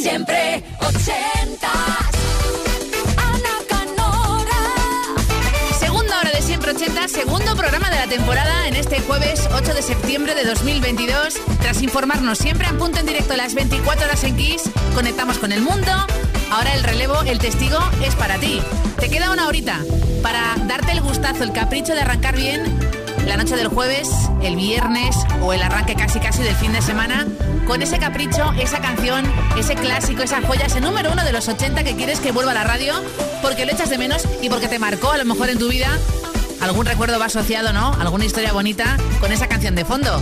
Siempre ochentas. Ana Canora. Segunda hora de Siempre 80, segundo programa de la temporada en este jueves 8 de septiembre de 2022. Tras informarnos siempre en punto en directo las 24 horas en Kiss, conectamos con el mundo. Ahora el relevo, el testigo es para ti. Te queda una horita para darte el gustazo, el capricho de arrancar bien la noche del jueves, el viernes o el arranque casi casi del fin de semana con ese capricho, esa canción, ese clásico, esa joya, ese número uno de los 80 que quieres que vuelva a la radio porque lo echas de menos y porque te marcó a lo mejor en tu vida. Algún recuerdo va asociado, ¿no? Alguna historia bonita con esa canción de fondo.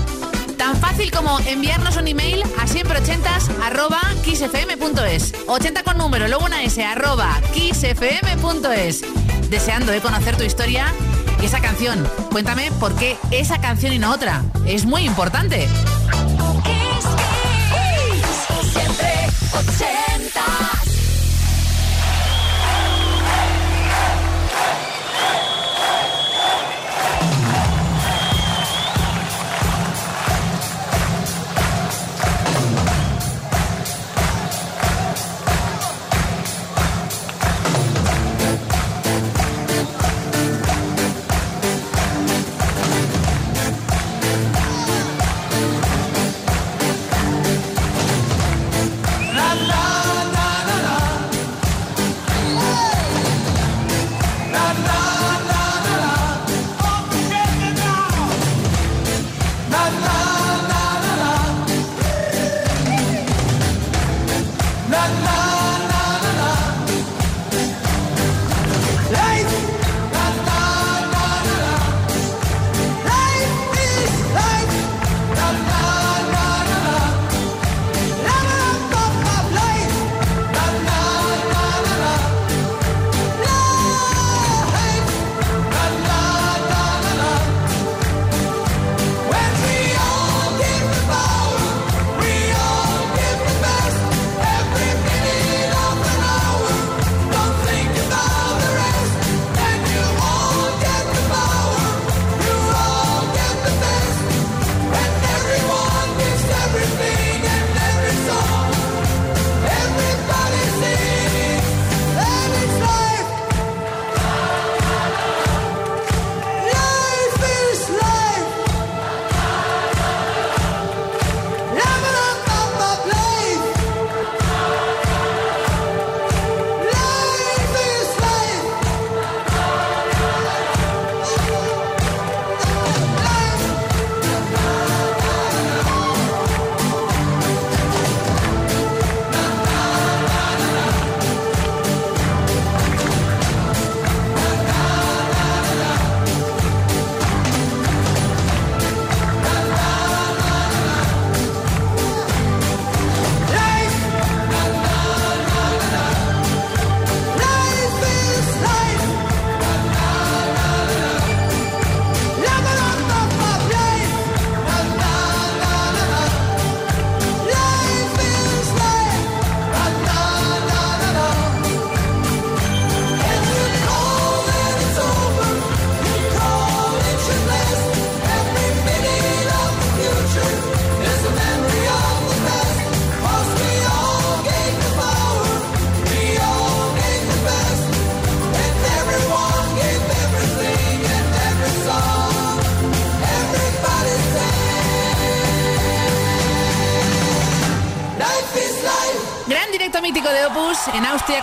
Tan fácil como enviarnos un email a siempreochentas arroba kissfm.es 80 con número, luego una S arroba kissfm.es Deseando de conocer tu historia esa canción. Cuéntame por qué esa canción y no otra. Es muy importante.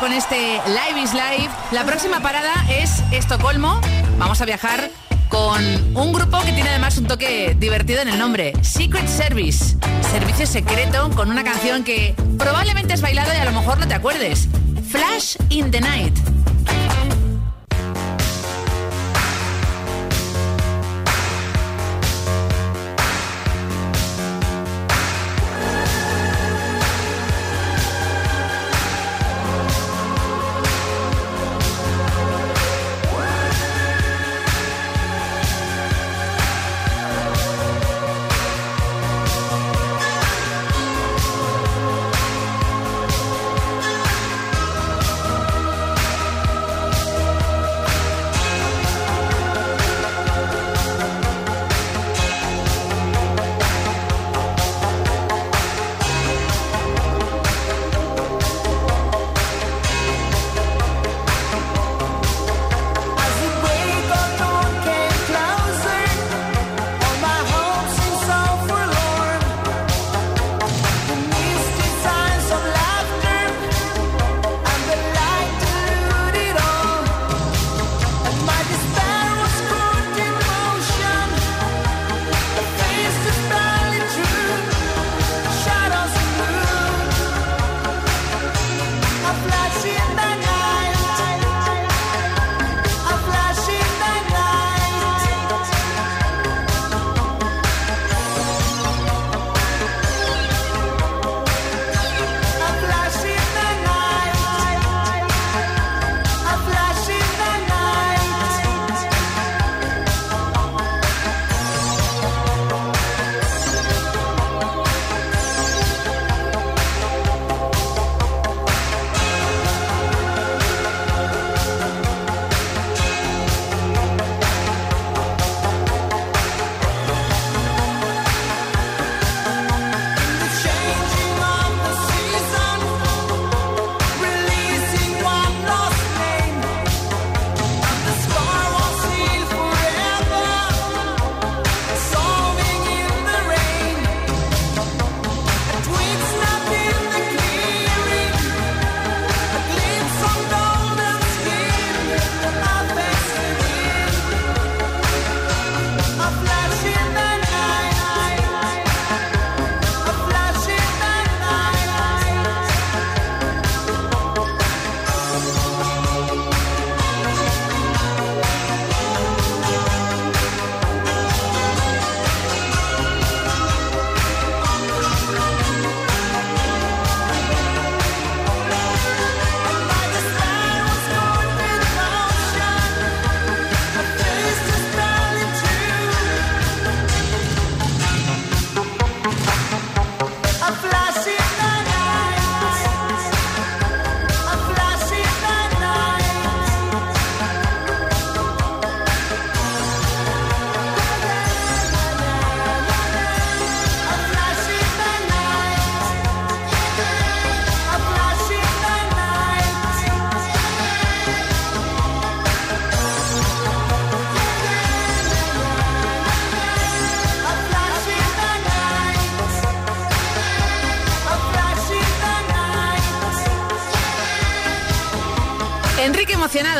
Con este Live is Live. La próxima parada es Estocolmo. Vamos a viajar con un grupo que tiene además un toque divertido en el nombre, Secret Service. Servicio secreto con una canción que probablemente has bailado y a lo mejor no te acuerdes. Flash in the Night.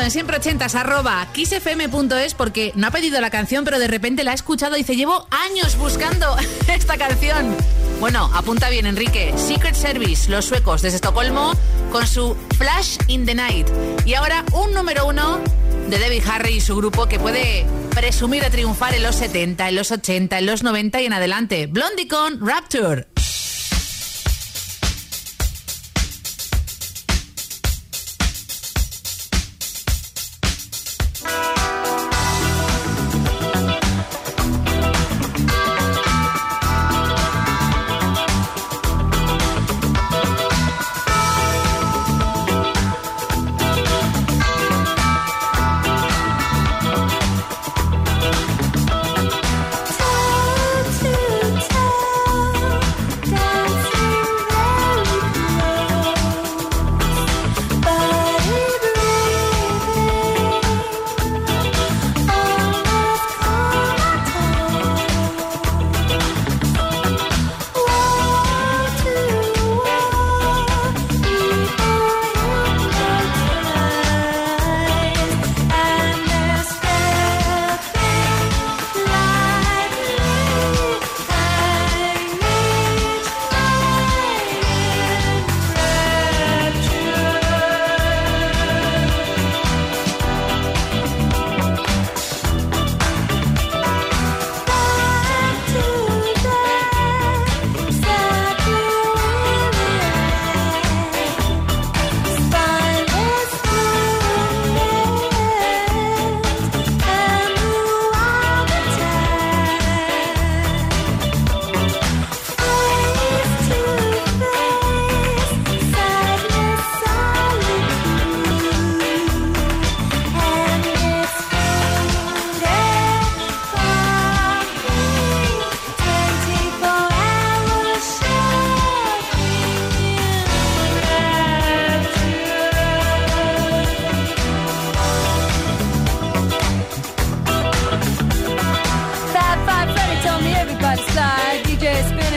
siempre ochentas arroba kissfm.es porque no ha pedido la canción, pero de repente la ha escuchado y dice, llevo años buscando esta canción. Bueno, apunta bien Enrique. Secret Service, los suecos desde Estocolmo, con su Flash in the Night. Y ahora un número uno de Debbie Harry y su grupo que puede presumir de triunfar en los 70, en los 80, en los 90 y en adelante. Blondie con Rapture.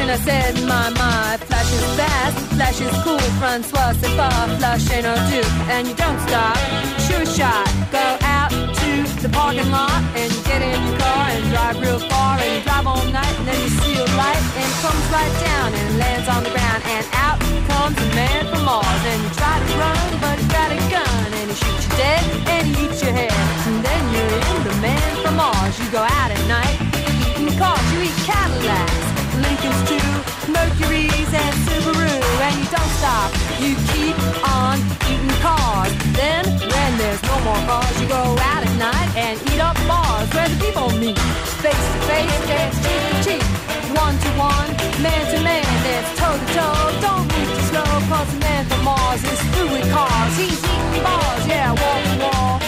and I said, my, my, flash is fast, flash is cool, Francois, c'est pas, flash ain't no do, and you don't stop, sure shot, go out to the parking lot, and get in your car, and drive real far, and drive all night, and then you see a light, and comes right down, and lands on the ground, and out comes a man from Mars, and you try to run, but he's got a gun, and he shoots you dead, and he eats your head, and then you're in the man from Mars, you go out at night, eating cars, you eat Cadillacs, Lincoln's too, Mercury's and Subaru. And you don't stop, you keep on eating cars. Then, when there's no more cars, you go out at night and eat up bars where the people meet. Face to face, there's cheek to cheek. One to one, man to man, there's toe to toe. Don't move too slow, cause the man from Mars is through with cars. He's eating bars, yeah, wall to wall.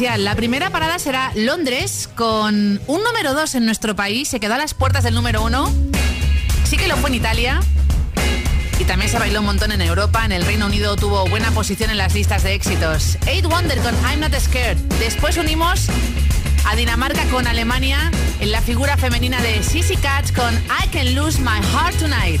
La primera parada será Londres, con un número 2 en nuestro país. Se quedó a las puertas del número 1. Sí que lo fue en Italia. Y también se bailó un montón en Europa. En el Reino Unido tuvo buena posición en las listas de éxitos. Eight Wonder con I'm Not Scared. Después unimos a Dinamarca con Alemania en la figura femenina de Sissy Catch con I Can Lose My Heart Tonight.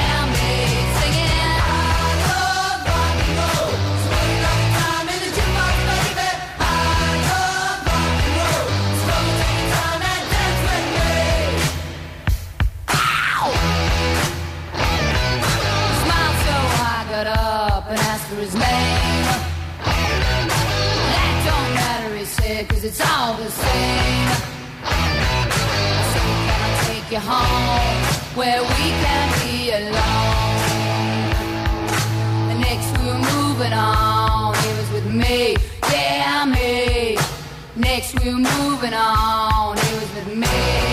the same. So can I take you home where we can be alone? Next we're moving on. It was with me, yeah, me. Next we're moving on. It was with me.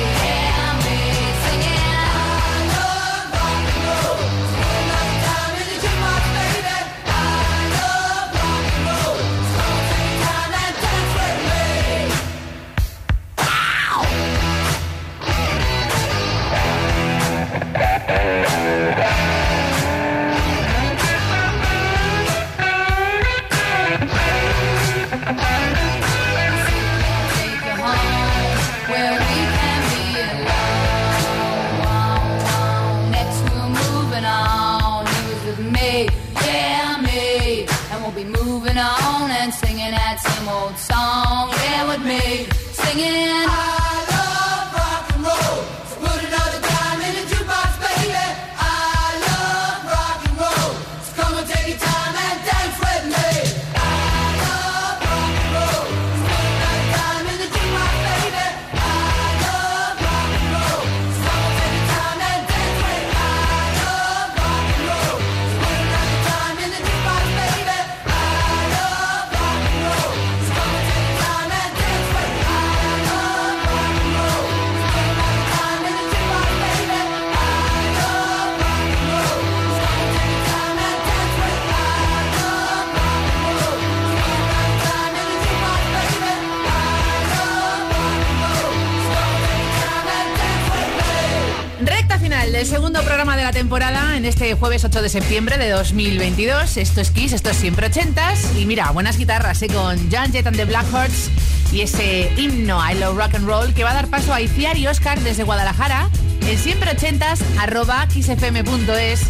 jueves 8 de septiembre de 2022. Esto es Kiss, esto es siempre ochentas. Y mira, buenas guitarras ¿eh? con John Jett and the Blackhearts y ese himno I Love Rock and Roll que va a dar paso a Iciar y Oscar desde Guadalajara en siempre ochentas arroba xfm.es.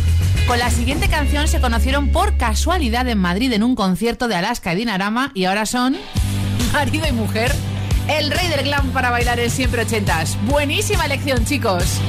Con la siguiente canción se conocieron por casualidad en Madrid en un concierto de Alaska y Dinarama y ahora son marido y mujer. El rey del glam para bailar en siempre ochentas. Buenísima elección, chicos.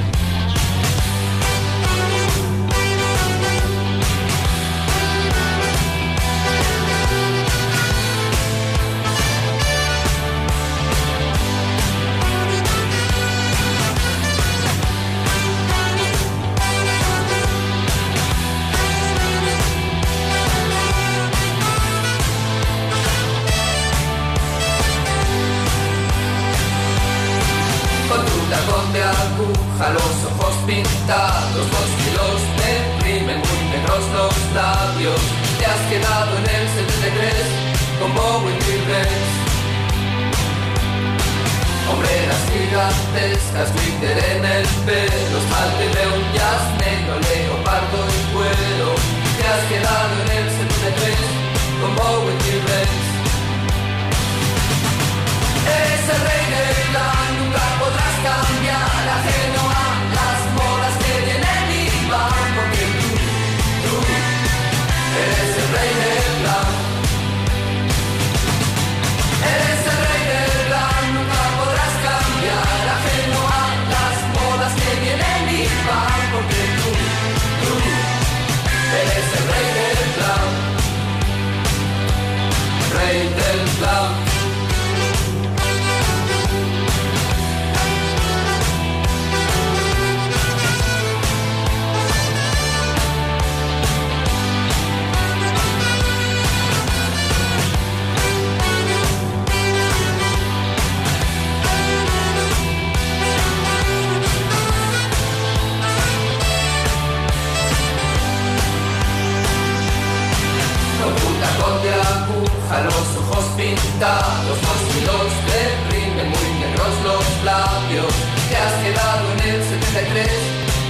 A los ojos pintados, los filos de rinde muy negros los labios. Te has quedado en el 73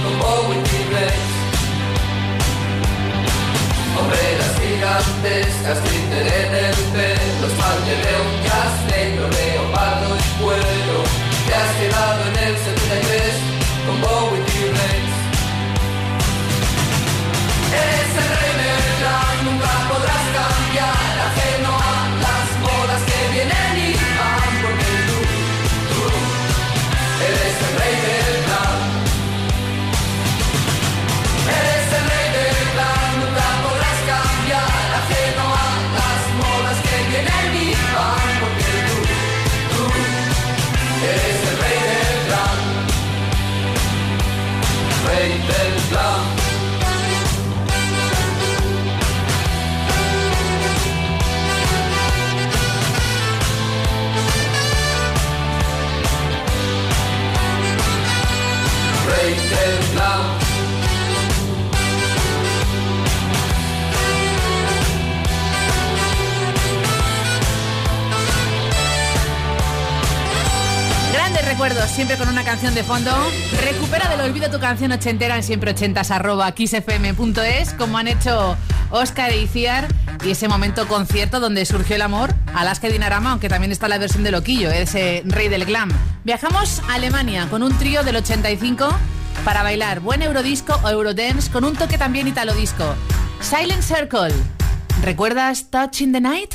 como Whitney Rex. Obreras gigantescas, glitter en el pelo, espalda de un gas negro, y cuero. Te has quedado en el 73 como Whitney Rex. Eres el rey del plan, nunca podrás cambiar. recuerdos, siempre con una canción de fondo. Recupera del olvido tu canción ochentera en siempre ochentas como han hecho Oscar e Iciar y ese momento concierto donde surgió el amor, Alaska y Dinarama, aunque también está la versión de Loquillo, ese rey del glam. Viajamos a Alemania con un trío del 85 para bailar buen eurodisco o eurodance con un toque también italo disco. Silent Circle. ¿Recuerdas Touch in the Night?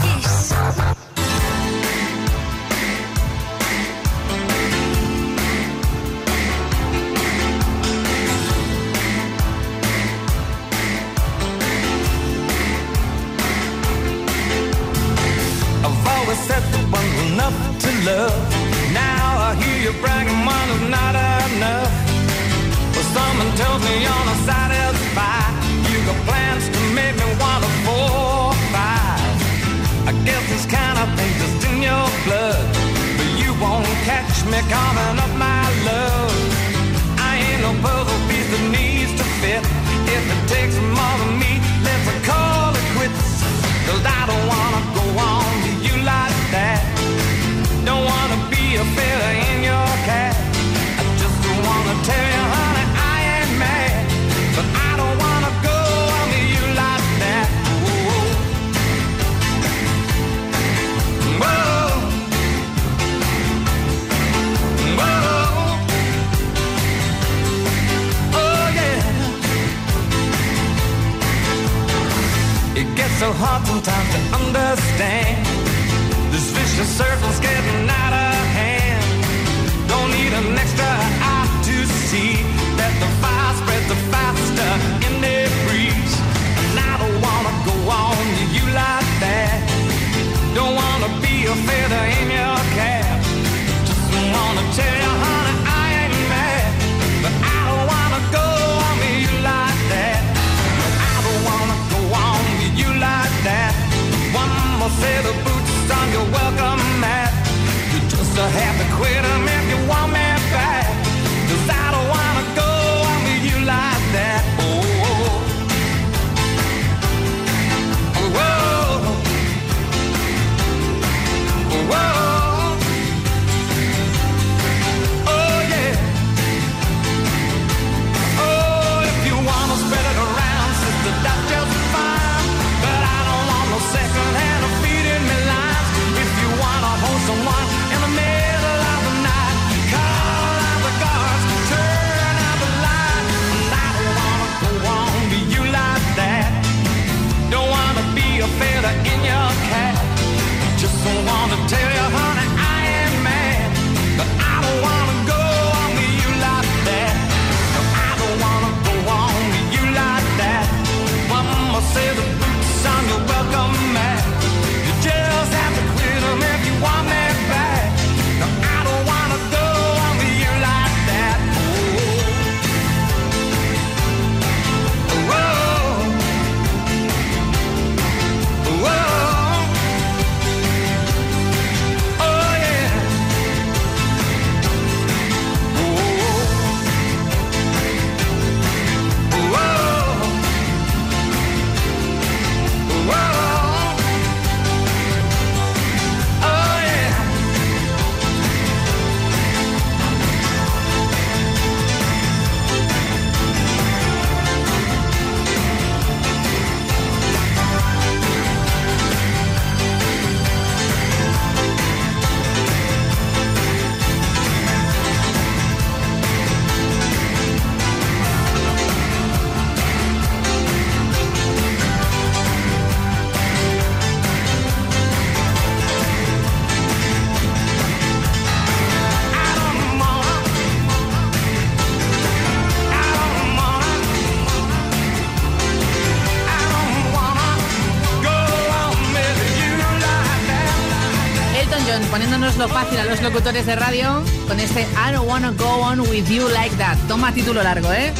locutores de radio con este I don't wanna go on with you like that. Toma título largo, ¿eh?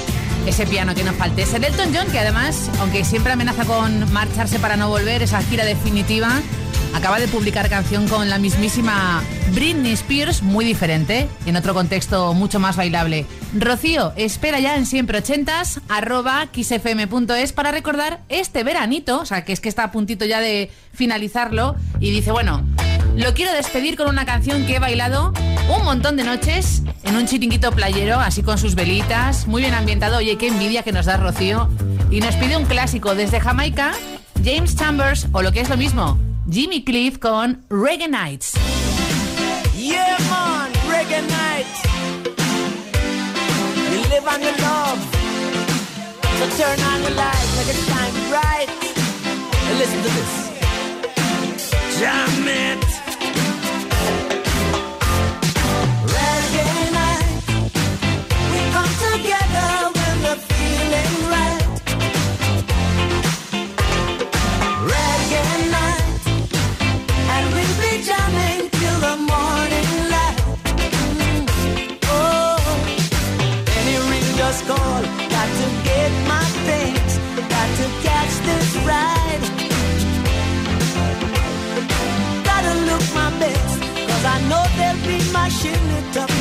Ese piano que nos falte. Ese Delton John, que además, aunque siempre amenaza con marcharse para no volver, esa gira definitiva, acaba de publicar canción con la mismísima Britney Spears, muy diferente, en otro contexto mucho más bailable. Rocío, espera ya en siempre ochentas, arroba xfm.es para recordar este veranito, o sea, que es que está a puntito ya de finalizarlo, y dice, bueno, lo quiero despedir con una canción que he bailado un montón de noches en un chiringuito playero, así con sus velitas, muy bien ambientado. Oye, qué envidia que nos da Rocío. Y nos pide un clásico desde Jamaica, James Chambers, o lo que es lo mismo, Jimmy Cliff con Reggae Nights. Yeah, man, Reggae Nights. Live on your love. So turn on the lights, make it shine bright. And. I met Flashing it up.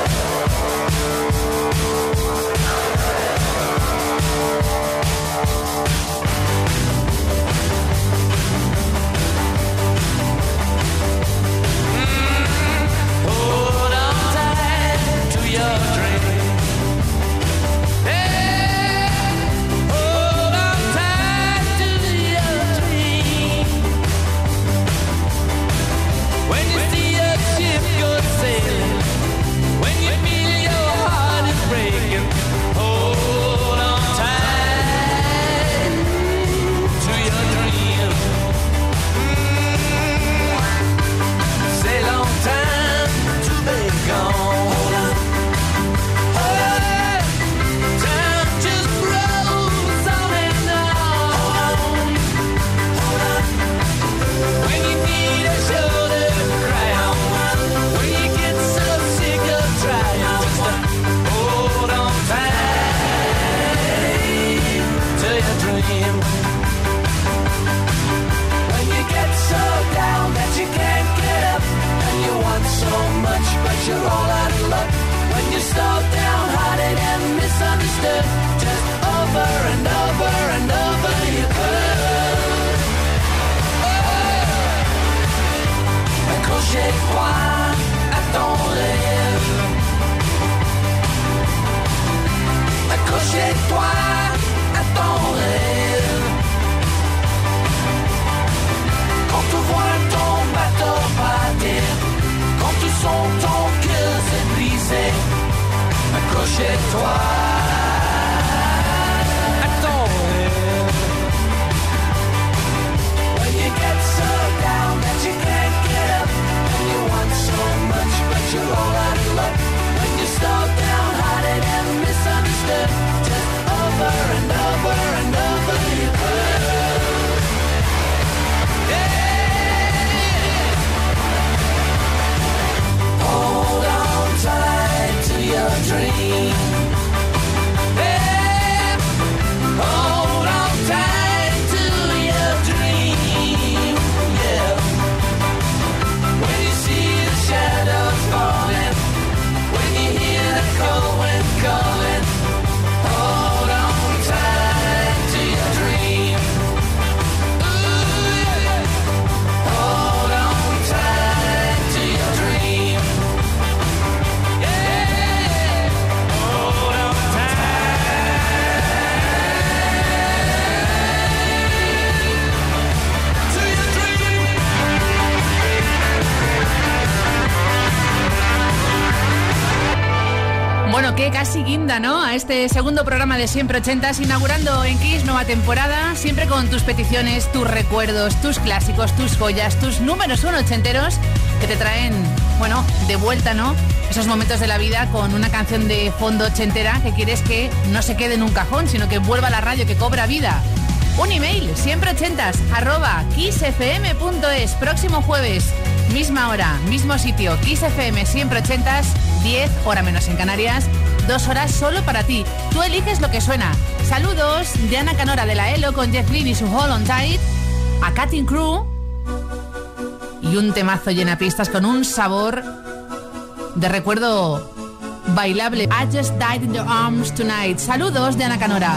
Quand tu vois ton bateau partir, quand tu sens ton cœur se briser, accroche-toi. Bueno, que casi guinda, ¿no? A este segundo programa de Siempre Ochentas, inaugurando en Kiss nueva temporada, siempre con tus peticiones, tus recuerdos, tus clásicos, tus joyas, tus números uno ochenteros que te traen, bueno, de vuelta, ¿no? Esos momentos de la vida con una canción de fondo ochentera que quieres que no se quede en un cajón, sino que vuelva a la radio, que cobra vida. Un email, siempre ochentas, arroba kissfm.es, próximo jueves, misma hora, mismo sitio, kissfm, siempre ochentas, 10, hora menos en Canarias, dos horas solo para ti. Tú eliges lo que suena. Saludos de Ana Canora de la ELO con Jeff Lynne y su Hold on Tight, a Cutting Crew y un temazo llena pistas con un sabor de recuerdo bailable. I just died in your arms tonight. Saludos de Ana Canora.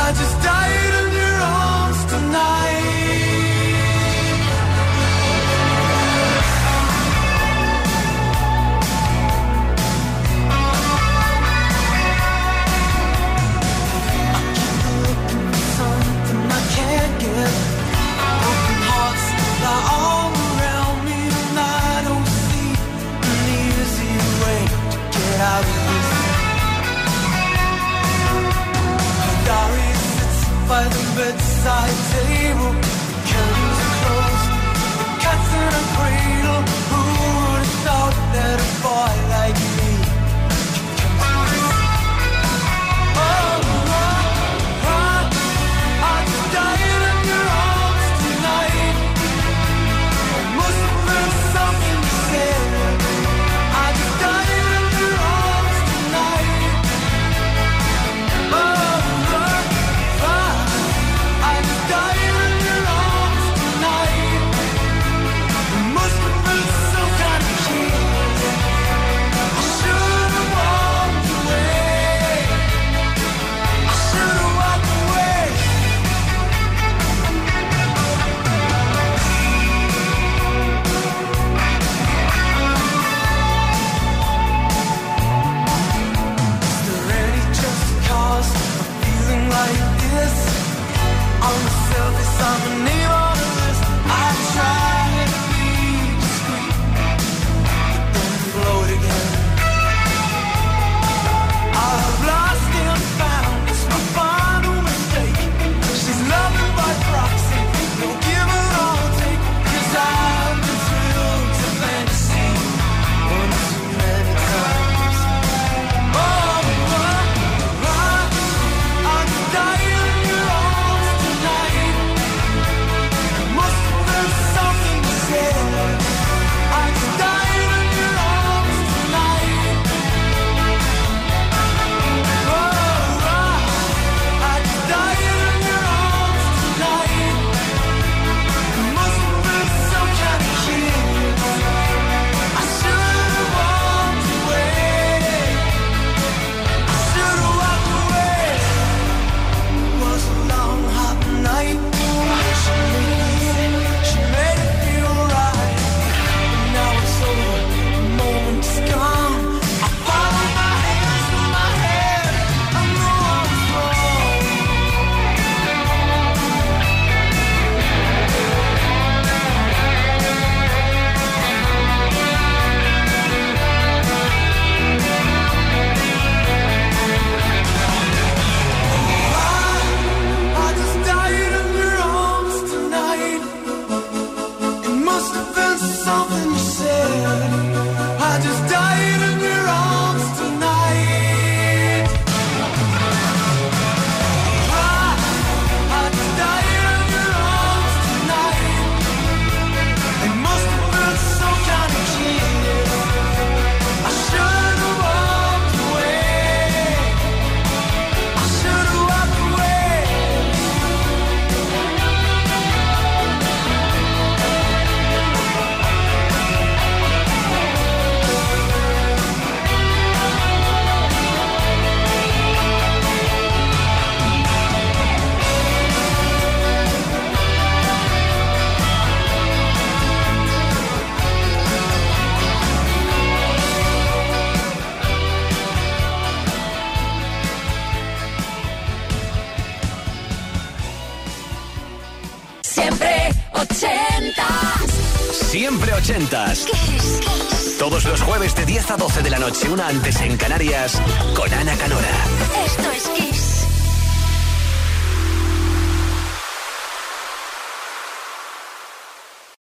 I just died by the bedside table, curtains are closed, the cat's in a cradle. Who would have thought that a boy 10 a 12 de la noche, una antes en Canarias, con Ana Canora.